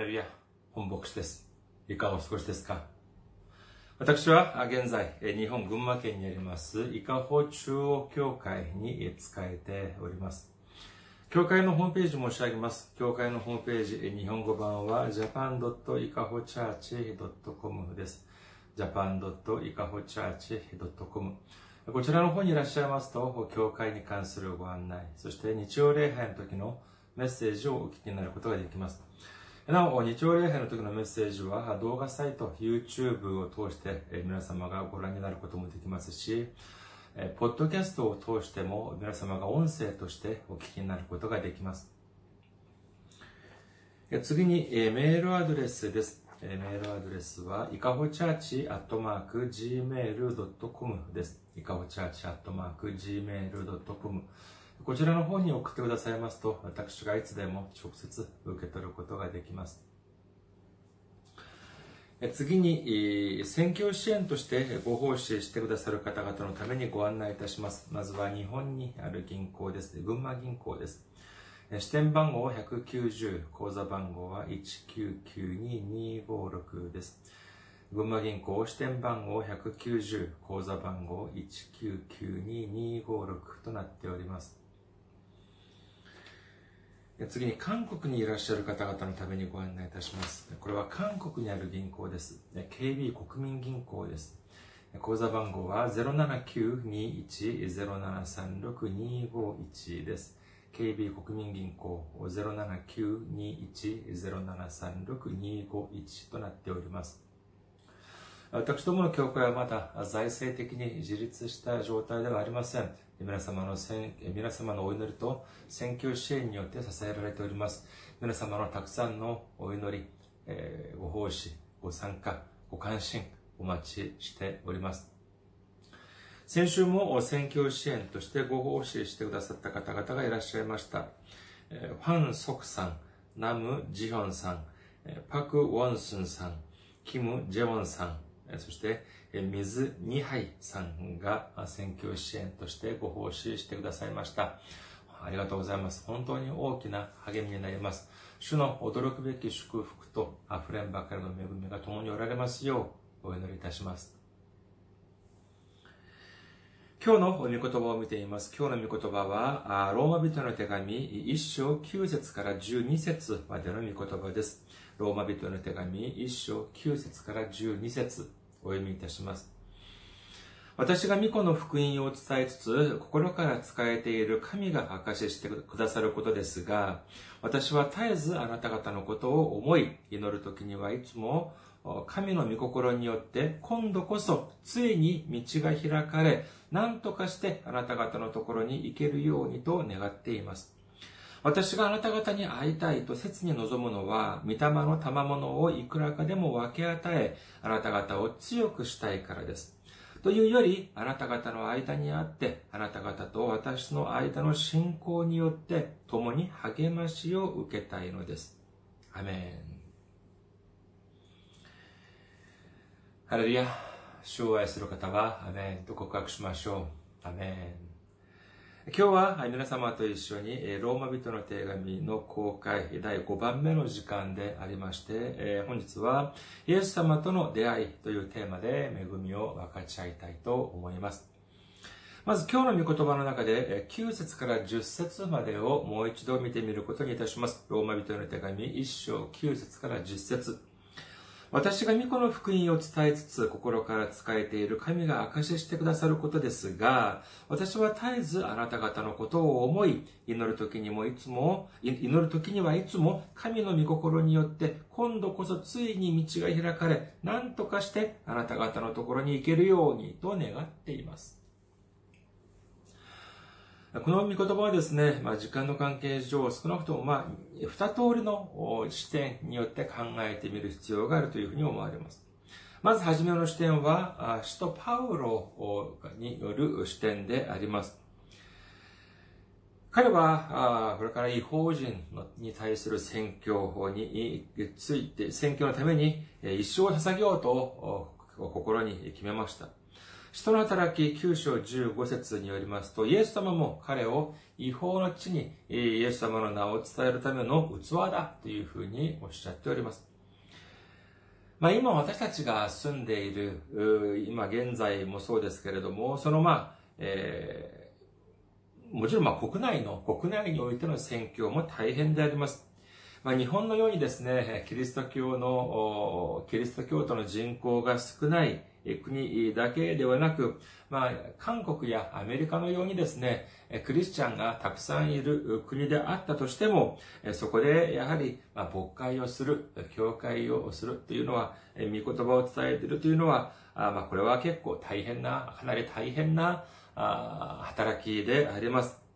レルヤ、本牧師です。いかがお過ごしですか私は現在、日本群馬県にあります、伊香保中央教会に使えております。教会のホームページ申し上げます。教会のホームページ、日本語版は japan.ikahochurch.com です。japan.ikahochurch.com こちらの方にいらっしゃいますと、教会に関するご案内、そして日曜礼拝の時のメッセージをお聞きになることができます。なお、日曜礼拝の時のメッセージは動画サイト、YouTube を通して皆様がご覧になることもできますし、ポッドキャストを通しても皆様が音声としてお聞きになることができます。次に、メールアドレスです。メールアドレスは、いかほチャーチアットマーク gmail.com です。いかほチャーチアットマーク gmail.com こちらの方に送ってくださいますと、私がいつでも直接受け取ることができます。次に、選挙支援としてご奉仕してくださる方々のためにご案内いたします。まずは日本にある銀行です。群馬銀行です。支店番号190、口座番号は1992256です。群馬銀行支店番号190、口座番号1992256となっております。次に韓国にいらっしゃる方々のためにご案内いたします。これは韓国にある銀行です。KB 国民銀行です。口座番号は079-21-0736-251です。KB 国民銀行079-21-0736-251となっております。私どもの教会はまだ財政的に自立した状態ではありません。皆様の皆様のお祈りと選挙支援によって支えられております。皆様のたくさんのお祈り、えー、ご奉仕、ご参加、ご関心、お待ちしております。先週も選挙支援としてご奉仕してくださった方々がいらっしゃいました。えファン・ソクさん、ナム・ジヒョンさん、パク・ウォンスンさん、キム・ジェウォンさん、そして、水二杯さんが選挙支援としてご奉仕してくださいました。ありがとうございます。本当に大きな励みになります。主の驚くべき祝福と溢れんばかりの恵みが共におられますようお祈りいたします。今日の御言葉を見ています。今日の御言葉は、ローマ人の手紙1章9節から12節までの御言葉です。ローマ人の手紙1章9節から12節お読みいたします。私が巫女の福音を伝えつつ、心から使えている神が証ししてくださることですが、私は絶えずあなた方のことを思い、祈る時にはいつも、神の御心によって、今度こそ、ついに道が開かれ、何とかしてあなた方のところに行けるようにと願っています。私があなた方に会いたいと切に望むのは、御霊の賜物をいくらかでも分け与え、あなた方を強くしたいからです。というより、あなた方の間にあって、あなた方と私の間の信仰によって、共に励ましを受けたいのです。アメン。ハレルヤ、主を愛する方は、アメンと告白しましょう。アメン。今日は皆様と一緒にローマ人の手紙の公開第5番目の時間でありまして、本日はイエス様との出会いというテーマで恵みを分かち合いたいと思います。まず今日の御言葉の中で9節から10節までをもう一度見てみることにいたします。ローマ人の手紙1章9節から10節私が御子の福音を伝えつつ心から仕えている神が証ししてくださることですが、私は絶えずあなた方のことを思い、祈る時にもいつも、祈る時にはいつも神の御心によって今度こそついに道が開かれ、何とかしてあなた方のところに行けるようにと願っています。この御言葉はですね、まあ、時間の関係上、少なくともまあ、二通りの視点によって考えてみる必要があるというふうに思われます。まず、はじめの視点は、使徒パウロによる視点であります。彼は、これから違法人に対する宣教について、宣教のために一生を捧げようと心に決めました。人の働き9章15節によりますと、イエス様も彼を違法の地にイエス様の名を伝えるための器だというふうにおっしゃっております。まあ今私たちが住んでいる、今現在もそうですけれども、そのまあ、えー、もちろんまあ国内の、国内においての宣教も大変であります。まあ、日本のようにですね、キリスト教の、キリスト教徒の人口が少ない国だけではなく、まあ、韓国やアメリカのようにですね、クリスチャンがたくさんいる国であったとしても、そこでやはり、まあ、牧会をする、教会をするというのは、御言葉を伝えているというのは、あまあ、これは結構大変な、かなり大変な働きであります。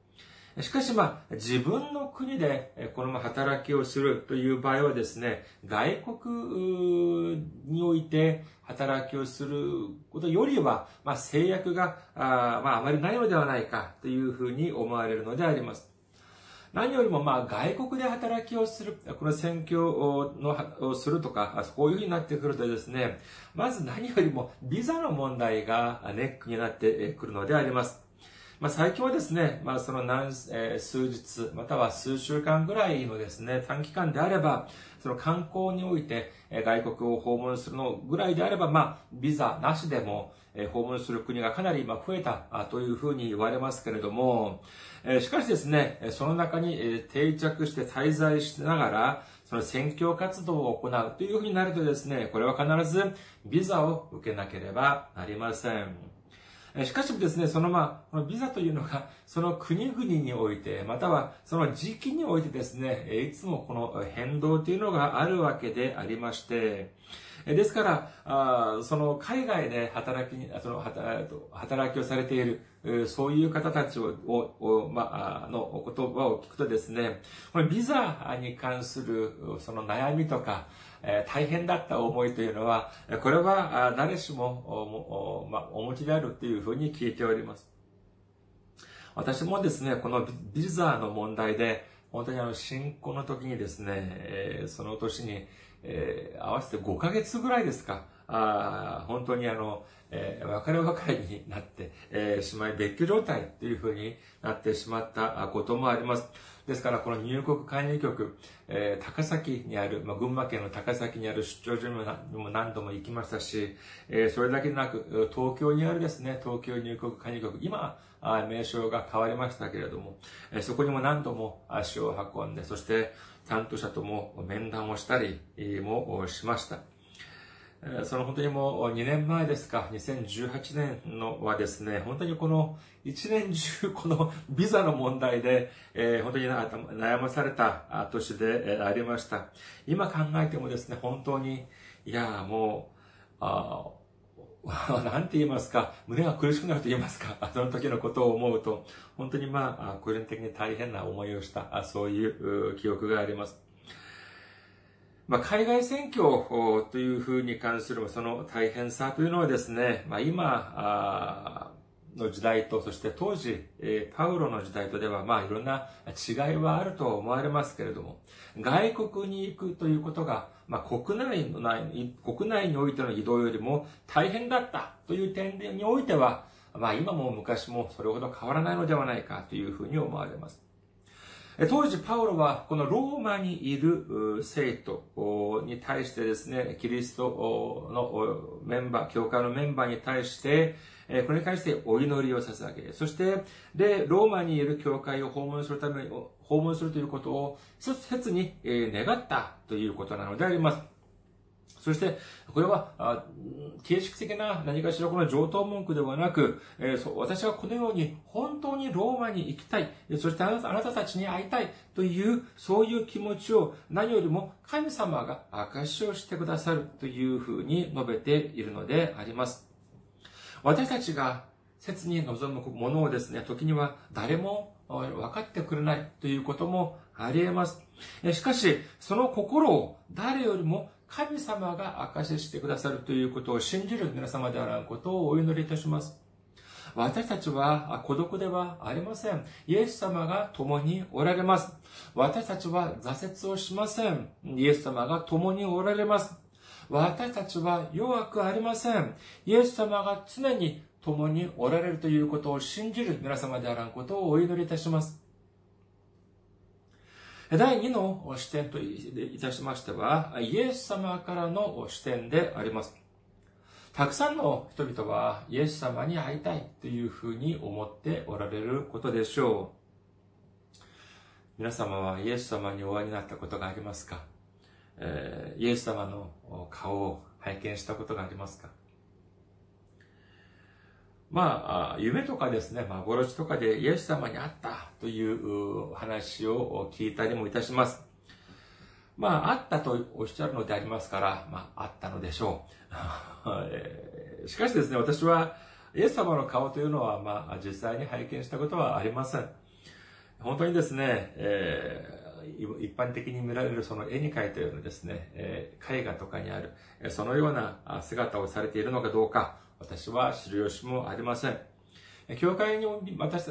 しかしまあ、自分の国でこの働きをするという場合はですね、外国において働きをすることよりは、まあ、制約があ,、まあ、あまりないのではないかというふうに思われるのであります。何よりもまあ外国で働きをする、この選挙のをするとか、こういうふうになってくるとですね、まず何よりもビザの問題がネックになってくるのであります。まあ、最近はですね、まあ、その何、えー、数日、または数週間ぐらいのですね、短期間であれば、その観光において、えー、外国を訪問するのぐらいであれば、まあ、ビザなしでも、えー、訪問する国がかなり、まあ、増えたあというふうに言われますけれども、えー、しかしですね、その中に、えー、定着して滞在しながら、その宣教活動を行うというふうになるとですね、これは必ずビザを受けなければなりません。しかしもですね、そのまあ、このビザというのが、その国々において、またはその時期においてですね、いつもこの変動というのがあるわけでありまして、ですから、あその海外で働きにその働きをされている、そういう方たちを、をまあ、の言葉を聞くとですね、このビザに関するその悩みとか、え大変だった思いというのは、これは誰しもお,、ま、お持ちであるというふうに聞いております。私もですね、このビザの問題で、本当にあの、新婚の時にですね、え、その年に、え、合わせて5ヶ月ぐらいですか、あ本当にあの、えー、別れ別れになって、えー、しまい別居状態というふうになってしまったこともあります。ですから、この入国管理局、えー、高崎にある、まあ、群馬県の高崎にある出張所にも何度も行きましたし、えー、それだけでなく、東京にあるですね、東京入国管理局、今、名称が変わりましたけれども、えー、そこにも何度も足を運んで、そして担当者とも面談をしたりもしました。その本当にもう2年前ですか、2018年のはですね、本当にこの1年中このビザの問題で、えー、本当に悩まされた年でありました。今考えてもですね、本当に、いや、もう、あ なんて言いますか、胸が苦しくなると言いますか、その時のことを思うと、本当にまあ、個人的に大変な思いをした、そういう記憶があります。まあ、海外選挙というふうに関するその大変さというのはですね、まあ、今の時代と、そして当時、パウロの時代とでは、まあ、いろんな違いはあると思われますけれども、外国に行くということが、まあ、国内の国内においての移動よりも大変だったという点においては、まあ、今も昔もそれほど変わらないのではないかというふうに思われます。当時、パウロは、このローマにいる生徒に対してですね、キリストのメンバー、教会のメンバーに対して、これに関してお祈りを捧げ、そして、で、ローマにいる教会を訪問するために、訪問するということを切に願ったということなのであります。そして、これは、形式的な何かしらこの上等文句ではなく、えー、私はこのように本当にローマに行きたい、そしてあなたたちに会いたいという、そういう気持ちを何よりも神様が証しをしてくださるというふうに述べているのであります。私たちが切に望むものをですね、時には誰も分かってくれないということもあり得ます。しかし、その心を誰よりも神様が証ししてくださるということを信じる皆様であらんことをお祈りいたします。私たちは孤独ではありません。イエス様が共におられます。私たちは挫折をしません。イエス様が共におられます。私たちは弱くありません。イエス様が常に共におられるということを信じる皆様であらんことをお祈りいたします。第2の視点といたしましては、イエス様からの視点であります。たくさんの人々はイエス様に会いたいというふうに思っておられることでしょう。皆様はイエス様にお会いになったことがありますか、えー、イエス様の顔を拝見したことがありますか？まあ、夢とかですね、幻とかでイエス様に会ったという話を聞いたりもいたします。まあ、会ったとおっしゃるのでありますから、まあ、会ったのでしょう。しかしですね、私は、イエス様の顔というのは、まあ、実際に拝見したことはありません。本当にですね、えー、一般的に見られるその絵に描いたようなですね、え、絵画とかにある、そのような姿をされているのかどうか、私は知る由もありません。教会に、私、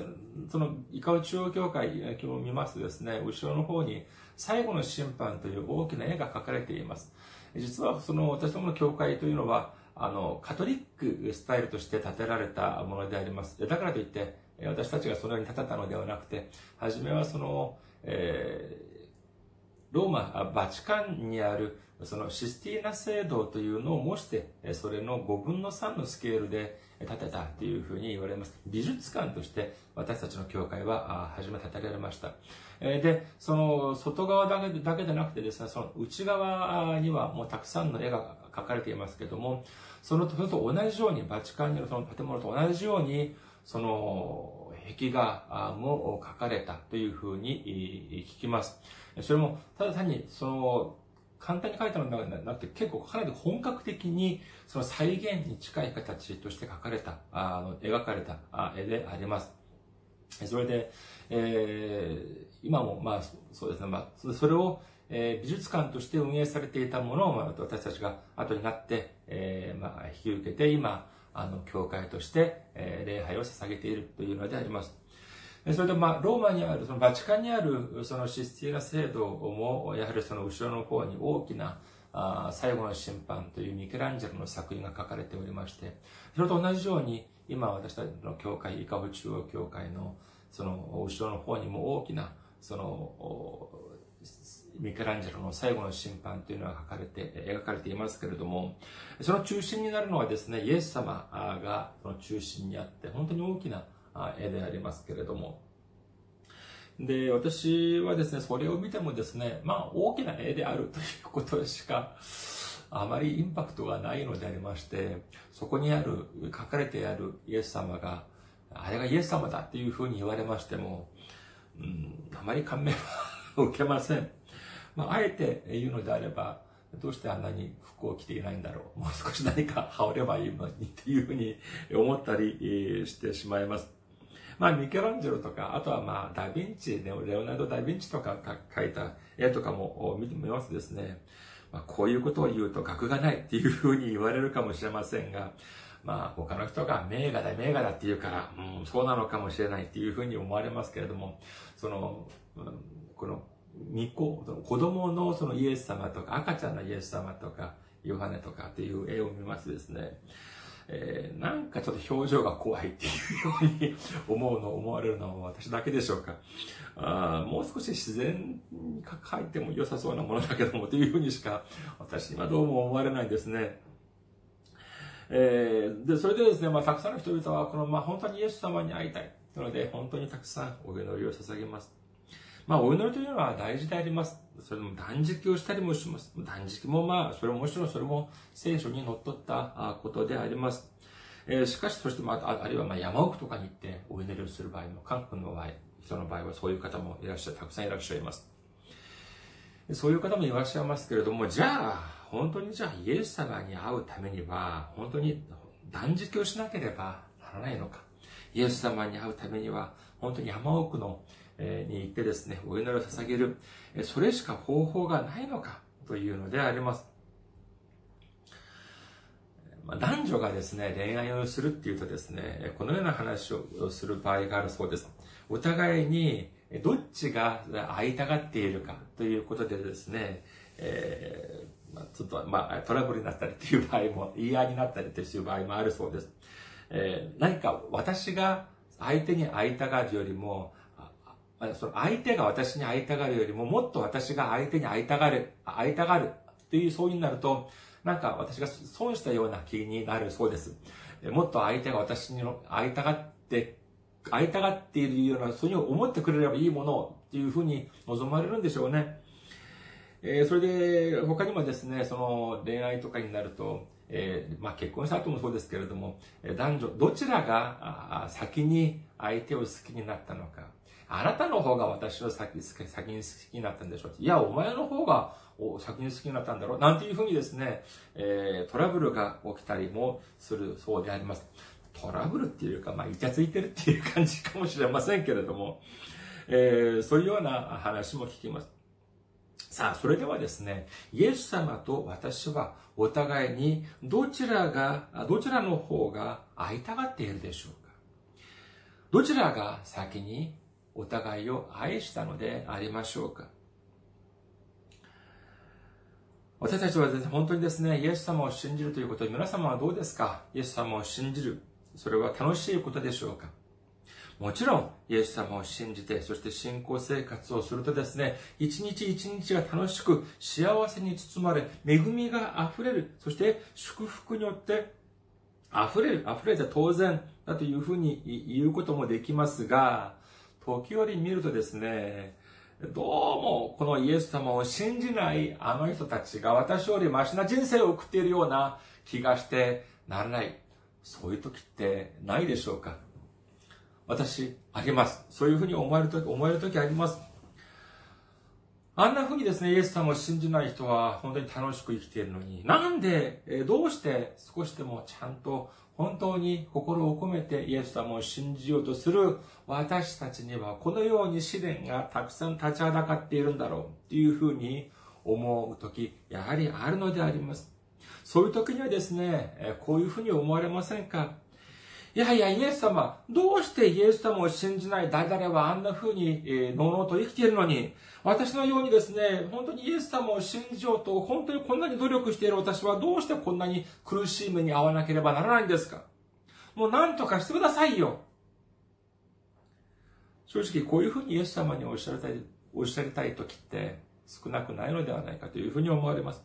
その、イカウ中央教会を見ますとですね、後ろの方に、最後の審判という大きな絵が描かれています。実は、その、私どもの教会というのは、あの、カトリックスタイルとして建てられたものであります。だからといって、私たちがそのように建てたのではなくて、はじめはその、えー、ローマ、バチカンにあるそのシスティーナ聖堂というのを模して、それの5分の3のスケールで建てたというふうに言われます。美術館として私たちの教会は初め建てられました。で、その外側だけだけでなくてですね、その内側にはもうたくさんの絵が描かれていますけども、そのそれと同じように、バチカンにあるその建物と同じように、その壁画も描かれたというふうに聞きます。それも、ただ単に、その、簡単に書いたのではなくて、結構かなり本格的に、その再現に近い形として書かれた、あの、描かれた絵であります。それで、えー、今も、まあ、そうですね、まあ、それを、えー、美術館として運営されていたものを、まあ、私たちが後になって、えー、まあ、引き受けて、今、あの、教会として、えー、礼拝を捧げているというのであります。それで、まあ、ローマにある、そのバチカンにある、そのシスティーナ聖堂も、やはりその後ろの方に大きな、あ最後の審判というミケランジェロの作品が書かれておりまして、それと同じように、今私たちの教会、イカブ中央教会の、その後ろの方にも大きな、その、ミケランジェロの最後の審判というのが書かれて、描かれていますけれども、その中心になるのはですね、イエス様がその中心にあって、本当に大きな絵でありますけれども。で、私はですね、それを見てもですね、まあ大きな絵であるということしか、あまりインパクトがないのでありまして、そこにある、書かれてあるイエス様が、あれがイエス様だっていうふうに言われましても、うん、あまり感銘は受けません。まあ、あえて言うのであれば、どうしてあんなに服を着ていないんだろう。もう少し何か羽織ればいいのにっていうふうに思ったりしてしまいます。まあ、ミケランジェロとか、あとはまあ、ダヴィンチ、レオナルド・ダ・ヴィンチとか描いた絵とかも見てみますですね、まあ、こういうことを言うと額がないっていうふうに言われるかもしれませんが、まあ、他の人が名画だ、名画だって言うから、うん、そうなのかもしれないっていうふうに思われますけれども、その、この、巫女、子供のそのイエス様とか、赤ちゃんのイエス様とか、ヨハネとかっていう絵を見ますですね、えー、なんかちょっと表情が怖いっていうように思うの、思われるのは私だけでしょうか。あもう少し自然に書いても良さそうなものだけどもというふうにしか私にはどうも思われないですね。えー、で、それでですね、まあ、たくさんの人々は、この、まあ、本当にイエス様に会いたい。なので、本当にたくさんお祈りを捧げます。まあ、お祈りというのは大事であります。それも断食をしたりもします。断食もまあ、それももちろんそれも聖書にのっとったことであります。え、しかし、そしてまあ、あるいはま山奥とかに行ってお祈りをする場合も、韓国の場合、人の場合はそういう方もいらっしゃる、たくさんいらっしゃいます。そういう方もいらっしゃいますけれども、じゃあ、本当にじゃあイエス様に会うためには、本当に断食をしなければならないのか。イエス様に会うためには、本当に山奥のに行ってですね、お祈りを捧げる、それしか方法がないのかというのであります。男女がですね、恋愛をするっていうとですね、このような話をする場合があるそうです。お互いにどっちが会いたがっているかということでですね、えー、ちょっと、まあ、トラブルになったりっていう場合も、言い合いになったりという場合もあるそうです。えー、何か私が相手に会いたがるよりも、その相手が私に会いたがるよりも、もっと私が相手に会いたがる、会いたがるっていうそうになると、なんか私が損したような気になるそうです。もっと相手が私に会いたがって、会いたがっているような、そういう思ってくれればいいものっていうふうに望まれるんでしょうね。えー、それで、他にもですね、その恋愛とかになると、えー、まあ結婚した後もそうですけれども、男女、どちらが先に相手を好きになったのか。あなたの方が私を先先に好きになったんでしょう。いや、お前の方が先に好きになったんだろう。なんていうふうにですね、えー、トラブルが起きたりもするそうであります。トラブルっていうか、まあ、イチャついてるっていう感じかもしれませんけれども、えー、そういうような話も聞きます。さあ、それではですね、イエス様と私はお互いにどちらが、どちらの方が会いたがっているでしょうかどちらが先にお互いを愛したのでありましょうか。私たちは本当にですね、イエス様を信じるということ皆様はどうですか？イエス様を信じる。それは楽しいことでしょうか？もちろん、イエス様を信じて、そして信仰生活をするとですね、一日一日が楽しく、幸せに包まれ、恵みが溢れる、そして祝福によって溢れる、溢れて当然だというふうに言うこともできますが、時折見るとですね、どうもこのイエス様を信じないあの人たちが私よりマシな人生を送っているような気がしてならない。そういう時ってないでしょうか私、あります。そういうふうに思える時、思える時あります。あんな風にですね、イエス様を信じない人は本当に楽しく生きているのに、なんで、どうして少しでもちゃんと本当に心を込めてイエス様を信じようとする私たちにはこのように試練がたくさん立ちはだかっているんだろうっていうふうに思う時、やはりあるのであります。そういう時にはですね、こういうふうに思われませんか？いやいや、イエス様、どうしてイエス様を信じない誰々はあんな風に、えー、のうのと生きているのに、私のようにですね、本当にイエス様を信じようと、本当にこんなに努力している私はどうしてこんなに苦しい目に遭わなければならないんですか？もう何とかしてくださいよ。正直こういうふうにイエス様におっしゃりたい、おっしゃりたい時って少なくないのではないかというふうに思われます。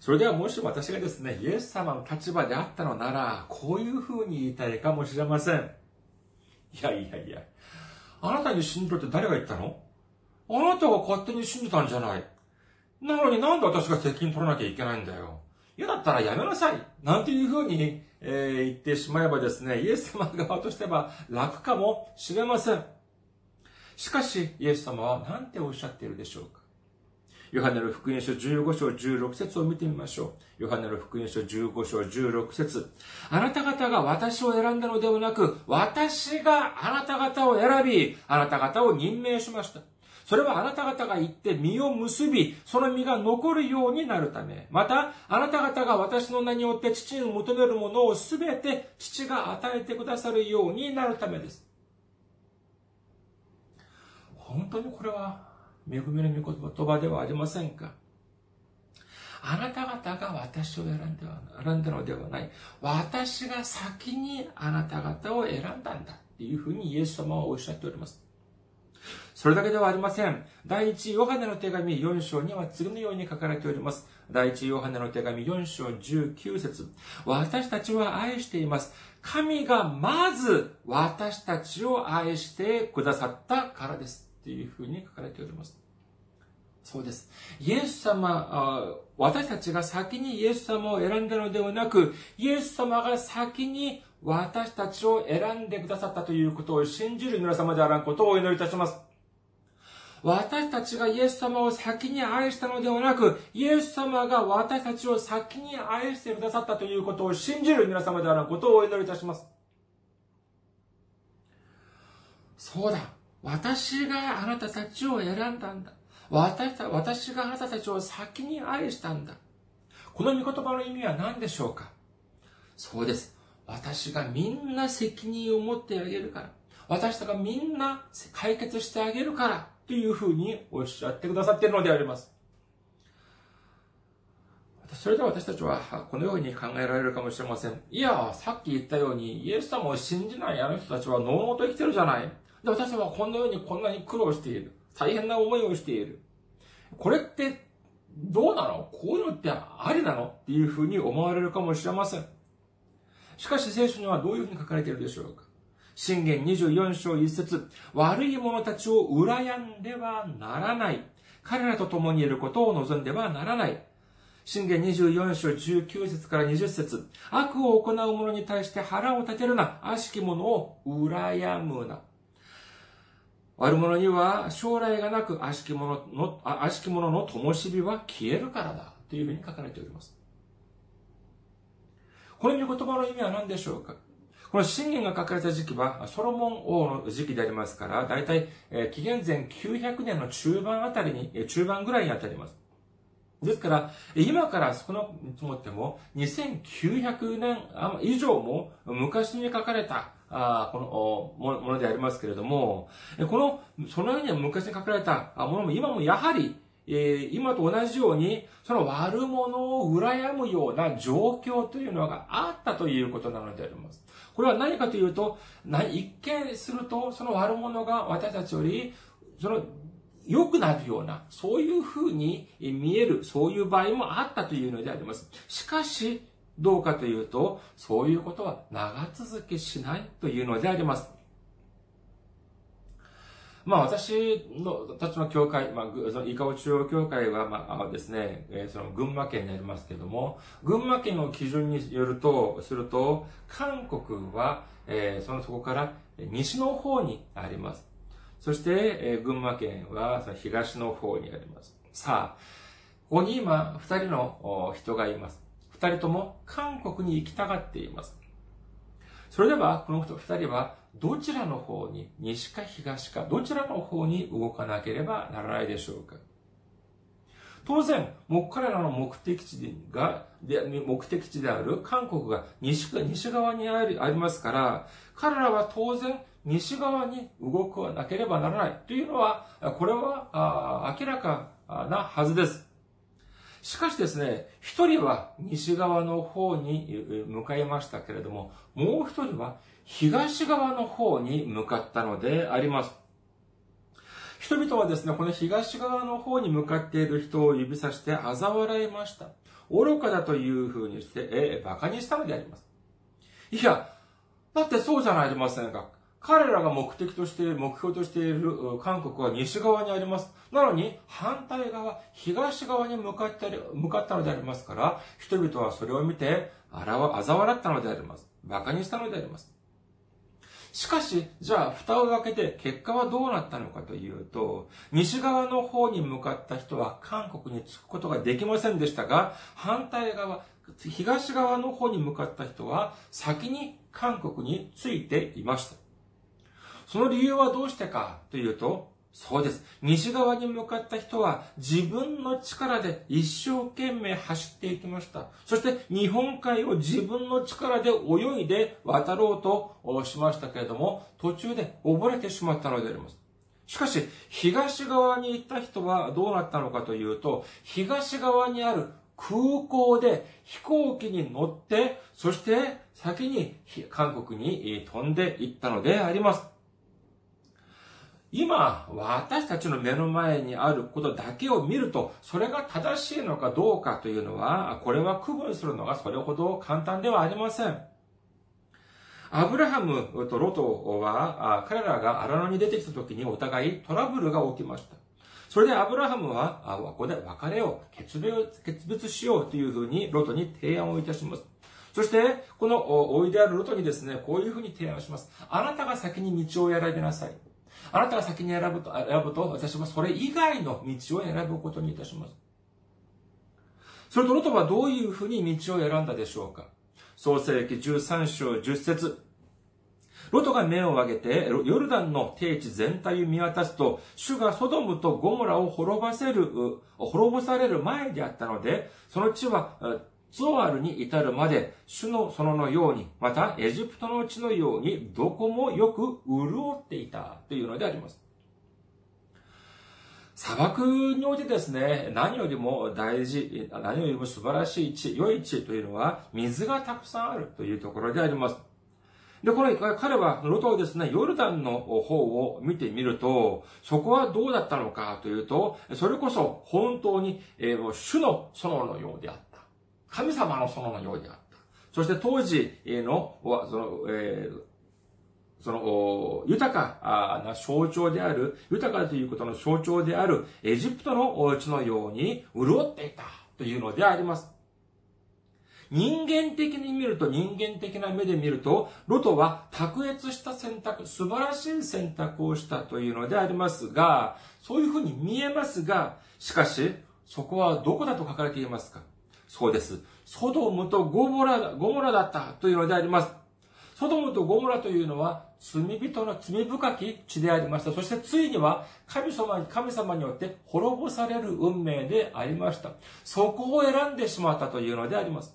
それではもし私がですね、イエス様の立場であったのなら、こういう風に言いたいかもしれません。いやいやいや。あなたに信じろって誰が言ったの？あなたが勝手に信じたんじゃない。なのになんで私が責任取らなきゃいけないんだよ。嫌だったらやめなさい。なんていう風に、えー、言ってしまえばですね、イエス様側としては楽かもしれません。しかし、イエス様は何ておっしゃっているでしょうか？ヨハネの福音書15章16節を見てみましょう。ヨハネの福音書15章16節あなた方が私を選んだのではなく、私があなた方を選び、あなた方を任命しました。それはあなた方が行って実を結び、その実が残るようになるため。また、あなた方が私の名によって父に求めるものをすべて父が与えてくださるようになるためです。本当にこれは恵みの御言葉ではありませんか？あなた方が私を選んでは選んだのではない。私が先にあなた方を選んだんだっていうふうにイエス様はおっしゃっております。それだけではありません。第一ヨハネの手紙4章には次のように書かれております。第一ヨハネの手紙4章19節私たちは愛しています。神がまず私たちを愛してくださったからです。っていうふうに書かれております。そうです。イエス様、私たちが先にイエス様を選んだのではなく、イエス様が先に私たちを選んでくださったということを信じる皆様であらんことをお祈りいたします。私たちがイエス様を先に愛したのではなく、イエス様が私たちを先に愛してくださったということを信じる皆様であらんことをお祈りいたします。そうだ。私があなたたちを選んだんだ。私があなたたちを先に愛したんだ。この御言葉の意味は何でしょうか？そうです。私がみんな責任を持ってあげるから。私たちがみんな解決してあげるから。というふうにおっしゃってくださっているのであります。それで私たちはこのように考えられるかもしれません。いや、さっき言ったように、イエス様を信じないあの人たちはのうのうと生きてるじゃない。で、私はこのようにこんなに苦労している。大変な思いをしている。これってどうなの？こういうのってありなの？っていうふうに思われるかもしれません。しかし聖書にはどういうふうに書かれているでしょうか？信玄24章1節悪い者たちを羨んではならない。彼らと共にいることを望んではならない。信玄24章19節から20節悪を行う者に対して腹を立てるな。悪しき者を羨むな。悪者には将来がなく悪しき者の、悪しき者の灯火は消えるからだ。というふうに書かれております。この御言葉の意味は何でしょうか？この信玄が書かれた時期は、ソロモン王の時期でありますから、だいたい、え紀元前900年の中盤あたりに、中盤ぐらいにあたります。ですから、今から少なくともっても、2900年以上も昔に書かれた、あこのおものでありますけれども、この、そのように昔に書かれたものも今もやはり、え今と同じように、その悪者を羨むような状況というのがあったということなのであります。これは何かというと、一見すると、その悪者が私たちより、その、良くなるような、そういう風に見える、そういう場合もあったというのであります。しかし、どうかというと、そういうことは長続きしないというのであります。まあ私のたちの教会、まあ、そのイカオ中央教会は、まあですね、えー、その群馬県にありますけれども、群馬県の基準によると、すると、韓国は、えー、そのそこから西の方にあります。そして、え、群馬県はその東の方にあります。さあ、ここに今、二人の人がいます。二人とも韓国に行きたがっています。それでは、この二人はどちらの方に、西か東か、どちらの方に動かなければならないでしょうか。当然、もう彼らの目的地が、で目的地である韓国が西西側にありありますから、彼らは当然西側に動かなければならないというのは、これは明らかなはずです。しかしですね、一人は西側の方に向かいましたけれども、もう一人は東側の方に向かったのであります。人々はですね、この東側の方に向かっている人を指さして嘲笑いました。愚かだという風にして、え馬鹿にしたのであります。いや、だってそうじゃないありませんか。彼らが目的として、目標としている韓国は西側にあります。なのに、反対側、東側に向かって、向かったのでありますから、人々はそれを見て、あらわ、嘲笑ったのであります。馬鹿にしたのであります。しかし、じゃあ、蓋を開けて結果はどうなったのかというと、西側の方に向かった人は韓国に着くことができませんでしたが、反対側、東側の方に向かった人は先に韓国に着いていました。その理由はどうしてかというと、そうです。西側に向かった人は自分の力で一生懸命走っていきました。そして日本海を自分の力で泳いで渡ろうとしましたけれども、途中で溺れてしまったのであります。しかし、東側に行った人はどうなったのかというと、東側にある空港で飛行機に乗って、そして先に韓国に飛んで行ったのであります。今、私たちの目の前にあることだけを見ると、それが正しいのかどうかというのは、これは区分するのがそれほど簡単ではありません。アブラハムとロトは、彼らが荒野に出てきた時にお互いトラブルが起きました。それでアブラハムは、ここで別れを決別しようというふうにロトに提案をいたします。そして、このおいであるロトにですね、こういうふうに提案します。あなたが先に道を選びなさい。あなたが先に選ぶと、選ぶと、私はそれ以外の道を選ぶことにいたします。それとロトはどういうふうに道を選んだでしょうか？創世記13章10節ロトが目を上げて、ヨルダンの低地全体を見渡すと、主がソドムとゴモラを滅ばせる、滅ぼされる前であったので、その地はゾアルに至るまで、主の園のように、またエジプトの地のように、どこもよく潤っていたというのであります。砂漠においてですね、何よりも大事、何よりも素晴らしい地、良い地というのは、水がたくさんあるというところであります。で、この、彼は、ロトをですね、ヨルダンの方を見てみると、そこはどうだったのかというと、それこそ本当に、えー、主の園のようであった。神様の園のようであった。そして当時の、その、えー、その、豊かな象徴である、豊かということの象徴であるエジプトのお家のように潤っていたというのであります。人間的に見ると、人間的な目で見ると、ロトは卓越した選択、素晴らしい選択をしたというのでありますが、そういうふうに見えますが、しかし、そこはどこだと書かれていますか？そうです。ソドムとゴモラ、ゴモラだったというのであります。ソドムとゴモラというのは罪人の罪深き地でありました。そしてついには神様に、神様によって滅ぼされる運命でありました。そこを選んでしまったというのであります。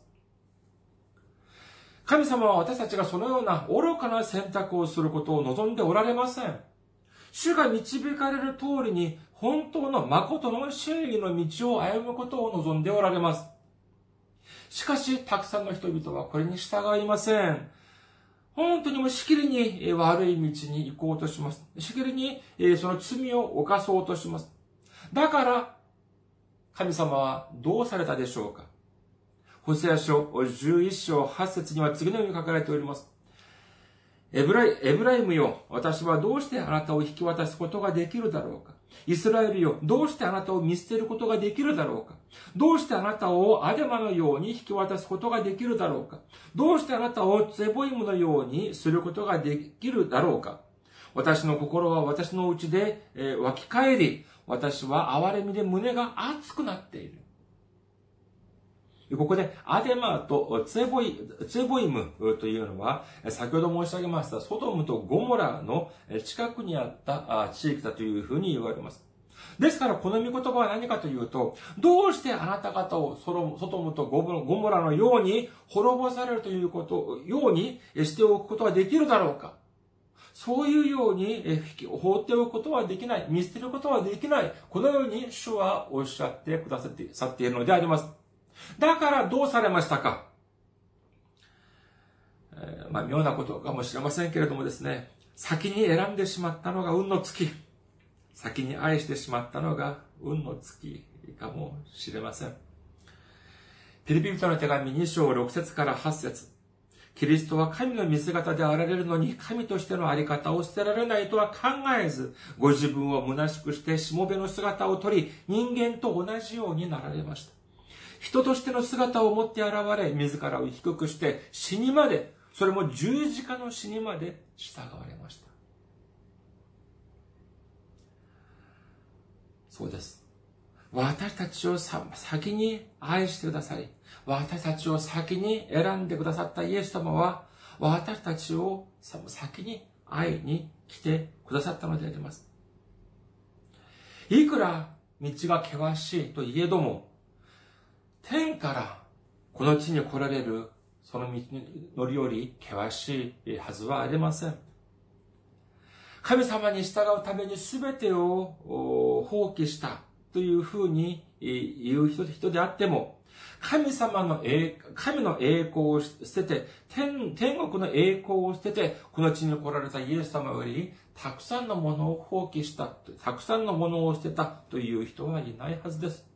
神様は私たちがそのような愚かな選択をすることを望んでおられません。主が導かれる通りに本当の誠の真理の道を歩むことを望んでおられます。しかし、たくさんの人々はこれに従いません。本当にもうしきりに悪い道に行こうとします。しきりにその罪を犯そうとします。だから、神様はどうされたでしょうかホセア書11章8節には次のように書かれております。エブライエブライムよ、私はどうしてあなたを引き渡すことができるだろうかイスラエルよ、どうしてあなたを見捨てることができるだろうか？どうしてあなたをアデマのように引き渡すことができるだろうか？どうしてあなたをツェボイムのようにすることができるだろうか？私の心は私のうちで、え湧き返り、私は哀れみで胸が熱くなっている。ここで、アデマとツェボイ、ツェボイムというのは、先ほど申し上げました、ソドムとゴモラの近くにあった地域だというふうに言われます。ですから、この御言葉は何かというと、どうしてあなた方をソトムとゴモラのように滅ぼされるということ、ようにしておくことができるだろうかそういうように放っておくことはできない、見捨てることはできない、このように主はおっしゃってくださっているのであります。だからどうされましたか？えー、まあ、妙なことかもしれませんけれどもですね、先に選んでしまったのが運の月。先に愛してしまったのが運の月かもしれません。ピリピリトの手紙2章6節から8節キリストは神の見姿であられるのに神としてのあり方を捨てられないとは考えず、ご自分を虚しくしてしもべの姿をとり、人間と同じようになられました。人としての姿を持って現れ、自らを低くして死にまで、それも十字架の死にまで従われました。そうです。私たちを先に愛してくださり、私たちを先に選んでくださったイエス様は、私たちを先に愛に来てくださったのであります。いくら道が険しいといえども、天からこの地に来られるその道のりより険しいはずはありません。神様に従うために全てを放棄したというふうに言う人であっても、神様の栄、神の栄光を捨てて、天、天国の栄光を捨てて、この地に来られたイエス様より、たくさんのものを放棄した、たくさんのものを捨てたという人はいないはずです。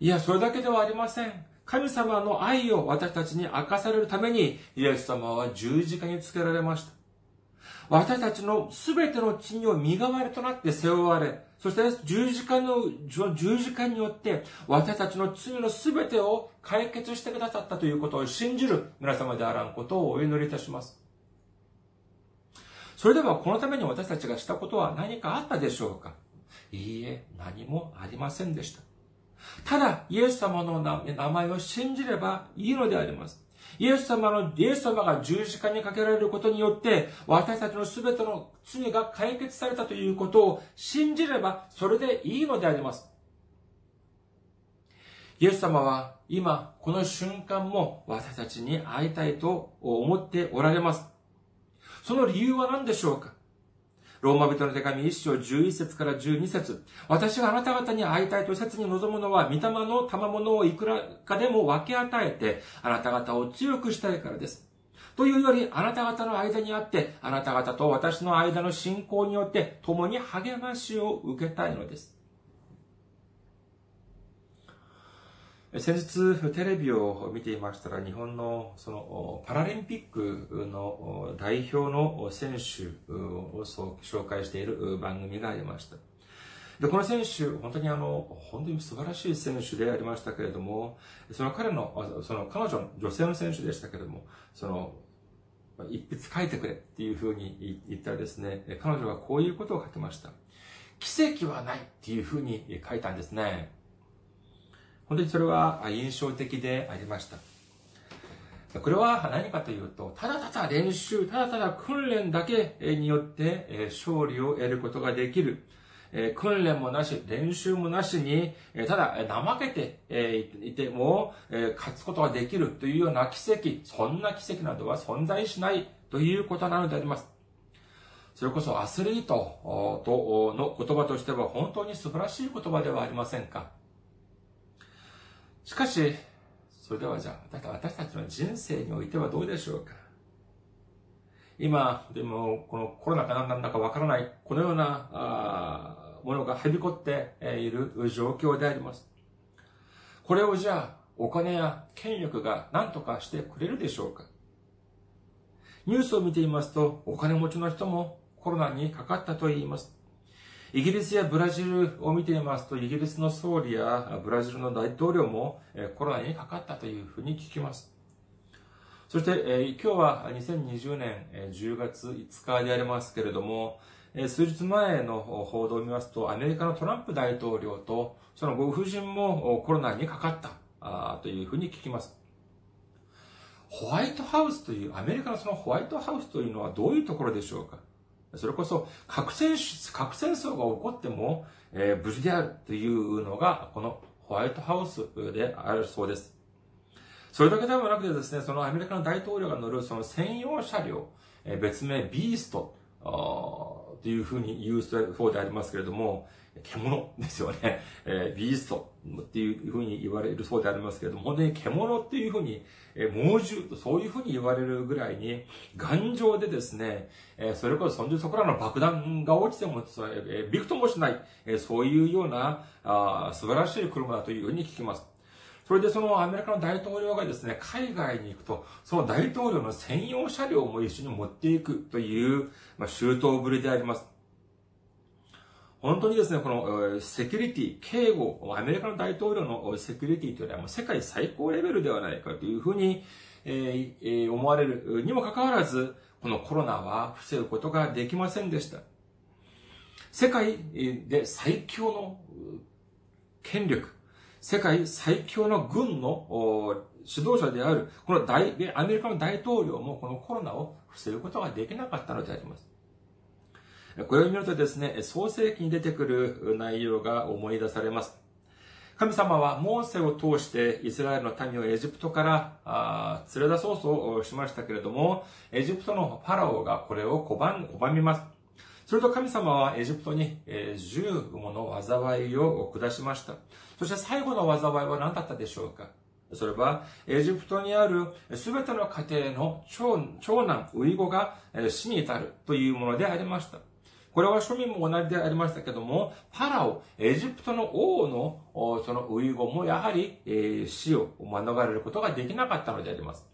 いや、それだけではありません。神様の愛を私たちに明かされるために、イエス様は十字架につけられました。私たちの全ての罪を身代わりとなって背負われ、そして十字架の、十字架によって私たちの罪の全てを解決してくださったということを信じる皆様であらんことをお祈りいたします。それではこのために私たちがしたことは何かあったでしょうか？いいえ、何もありませんでした。ただ、イエス様の名前を信じればいいのであります。イエス様の、イエス様が十字架にかけられることによって、私たちの全ての罪が解決されたということを信じれば、それでいいのであります。イエス様は今、この瞬間も私たちに会いたいと思っておられます。その理由は何でしょうか？ローマ人の手紙一章11節から12節私があなた方に会いたいと切に望むのは、御霊の賜物をいくらかでも分け与えて、あなた方を強くしたいからです。というより、あなた方の間にあって、あなた方と私の間の信仰によって、共に励ましを受けたいのです。先日テレビを見ていましたら日本のそのパラリンピックの代表の選手を紹介している番組がありました。で、この選手、本当にあの、本当に素晴らしい選手でありましたけれども、その彼の、その彼女の女性の選手でしたけれども、その、一筆書いてくれっていうふうに言ったらですね、彼女がこういうことを書きました。奇跡はないっていうふうに書いたんですね。本当にそれは印象的でありました。これは何かというと、ただただ練習、ただただ訓練だけによって勝利を得ることができる。訓練もなし、練習もなしに、ただ怠けていても勝つことができるというような奇跡、そんな奇跡などは存在しないということなのであります。それこそアスリートの言葉としては本当に素晴らしい言葉ではありませんかしかし、それではじゃあ、私たちの人生においてはどうでしょうか？今、でも、このコロナか何なんだかわからない、このようなものがはびこっている状況であります。これをじゃあ、お金や権力が何とかしてくれるでしょうか？ニュースを見ていますと、お金持ちの人もコロナにかかったと言います。イギリスやブラジルを見ていますと、イギリスの総理やブラジルの大統領もコロナにかかったというふうに聞きます。そして、今日は2020年10月5日でありますけれども、数日前の報道を見ますと、アメリカのトランプ大統領とそのご夫人もコロナにかかったというふうに聞きます。ホワイトハウスという、アメリカのそのホワイトハウスというのはどういうところでしょうか？それこそ核戦核戦争が起こっても、えー、無事であるというのが、このホワイトハウスであるそうです。それだけではなくてですね、そのアメリカの大統領が乗るその専用車両、えー、別名ビーストというふうに言うそうでありますけれども、獣ですよね。えー、ビーストっていうふうに言われるそうでありますけれども、本当に獣っていうふうに、えー、猛獣とそういうふうに言われるぐらいに、頑丈でですね、えー、それこそそんじゅそこらの爆弾が落ちても、えー、びくともしない、えー、そういうようなあ素晴らしい車だというふうに聞きます。それでそのアメリカの大統領がですね、海外に行くと、その大統領の専用車両も一緒に持っていくという、まあ、周到ぶりであります。本当にですね、このセキュリティ、警護、アメリカの大統領のセキュリティというのはもう世界最高レベルではないかというふうに、えー、思われるにもかかわらず、このコロナは防ぐことができませんでした。世界で最強の権力、世界最強の軍の指導者である、この大、アメリカの大統領もこのコロナを防ぐことができなかったのであります。これを見るとですね、創世記に出てくる内容が思い出されます。神様はモーセを通してイスラエルの民をエジプトから連れ出そうとしましたけれども、エジプトのファラオがこれを拒みます。すると神様はエジプトに十もの災いを下しました。そして最後の災いは何だったでしょうかそれは、エジプトにあるすべての家庭の長男、ウイゴが死に至るというものでありました。これは庶民も同じでありましたけども、パラオ、エジプトの王のそのウイゴもやはり、え死を免れることができなかったのであります。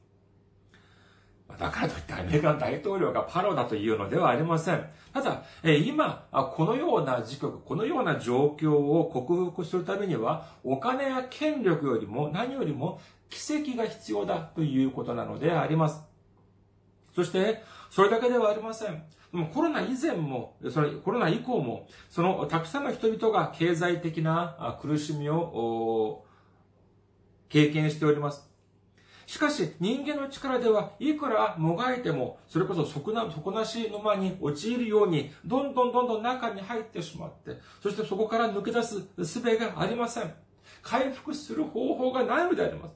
だからといってアメリカの大統領がパロだというのではありません。ただ、今、このような時局、このような状況を克服するためには、お金や権力よりも何よりも奇跡が必要だということなのであります。そして、それだけではありません。コロナ以前も、そのコロナ以降も、そのたくさんの人々が経済的な苦しみを経験しております。しかし、人間の力ではいくらもがいても、それこそ底な底なし沼に陥るように、どんどんどんどん中に入ってしまって、そしてそこから抜け出す術がありません。回復する方法がないのであります。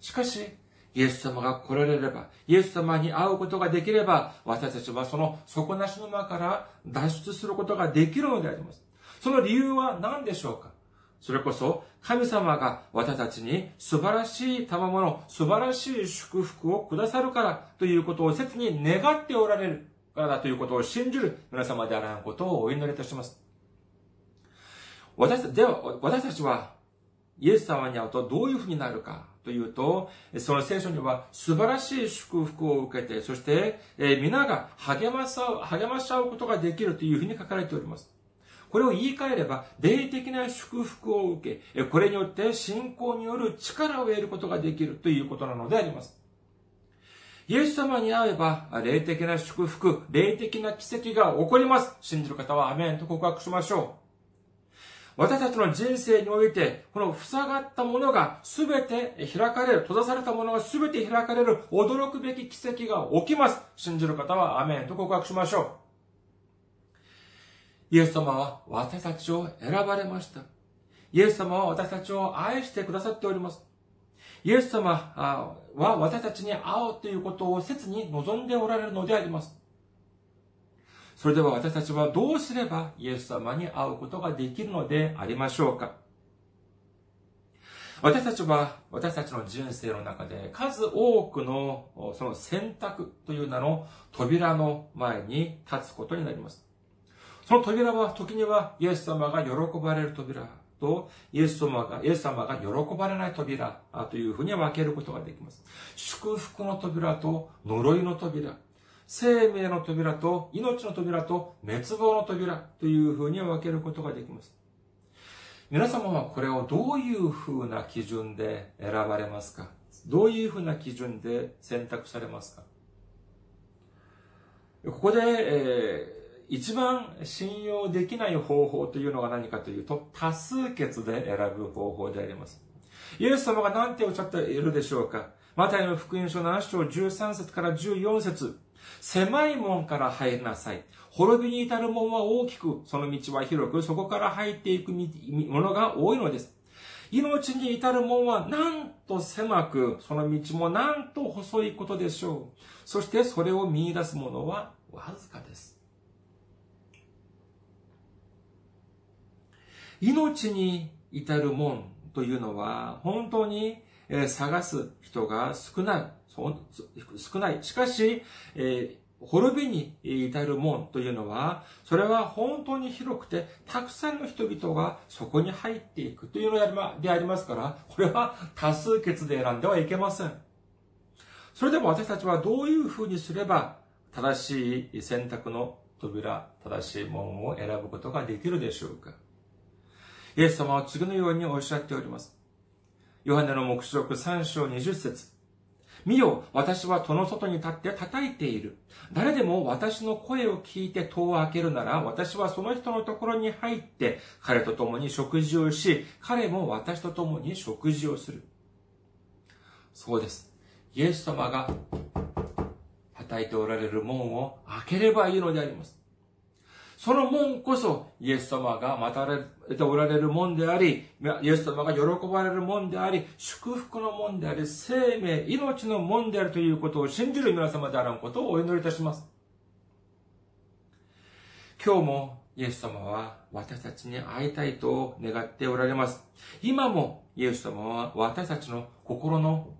しかし、イエス様が来られれば、イエス様に会うことができれば、私たちはその底なしの間から脱出することができるのであります。その理由は何でしょうか？それこそ、神様が私たちに素晴らしい賜物、素晴らしい祝福をくださるからということを切に願っておられるからだということを信じる皆様であらんことをお祈りいたします。私、では、私たちは、イエス様に会うとどういうふうになるかというと、その聖書には素晴らしい祝福を受けて、そして、え皆が励まさ、励まし合うことができるというふうに書かれております。これを言い換えれば、霊的な祝福を受け、これによって信仰による力を得ることができるということなのであります。イエス様に会えば、霊的な祝福、霊的な奇跡が起こります。信じる方はアメンと告白しましょう。私たちの人生において、この塞がったものが全て開かれる、閉ざされたものが全て開かれる、驚くべき奇跡が起きます。信じる方はアメンと告白しましょう。イエス様は私たちを選ばれました。イエス様は私たちを愛してくださっております。イエス様は私たちに会おうということを切に望んでおられるのであります。それでは私たちはどうすればイエス様に会うことができるのでありましょうか？私たちは、私たちの人生の中で数多くのその選択という名の扉の前に立つことになります。その扉は時にはイエス様が喜ばれる扉とイエス様が、イエス様が喜ばれない扉というふうに分けることができます。祝福の扉と呪いの扉。生命の扉と命の扉と滅亡の扉というふうに分けることができます。皆様はこれをどういうふうな基準で選ばれますか？どういうふうな基準で選択されますか？ここで、えー、一番信用できない方法というのが何かというと、多数決で選ぶ方法であります。イエス様が何ておっしゃっているでしょうか？マタイの福音書7章13節から14節狭い門から入りなさい。滅びに至る門は大きく、その道は広く、そこから入っていくものが多いのです。命に至る門はなんと狭く、その道もなんと細いことでしょう。そしてそれを見出すものはわずかです。命に至る門というのは、本当に探す人が少ない。少ない。しかし、えー、滅びに至る門というのは、それは本当に広くて、たくさんの人々がそこに入っていくというのでありますから、これは多数決で選んではいけません。それでも私たちはどういうふうにすれば、正しい選択の扉、正しい門を選ぶことができるでしょうかイエス様は次のようにおっしゃっております。ヨハネの目視録3章20節見よ、私は戸の外に立って叩いている。誰でも私の声を聞いて戸を開けるなら、私はその人のところに入って、彼と共に食事をし、彼も私と共に食事をする。そうです。イエス様が叩いておられる門を開ければいいのであります。その門こそ、イエス様が待たれておられる門であり、イエス様が喜ばれる門であり、祝福の門であり、生命、命の門であるということを信じる皆様であることをお祈りいたします。今日もイエス様は私たちに会いたいと願っておられます。今もイエス様は私たちの心の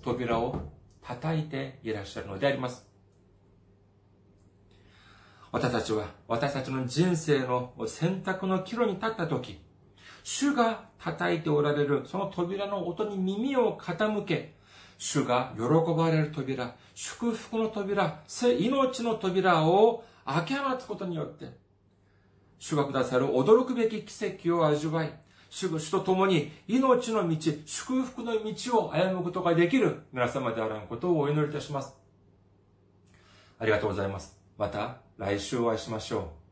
扉を叩いていらっしゃるのであります。私たちは私たちの人生の選択の岐路に立った時、主が叩いておられるその扉の音に耳を傾け、主が喜ばれる扉、祝福の扉、命の扉を開け放つことによって、主がくださる驚くべき奇跡を味わい、主と共に命の道、祝福の道を歩むことができる皆様であることをお祈りいたします。ありがとうございます。また来週お会いしましょう。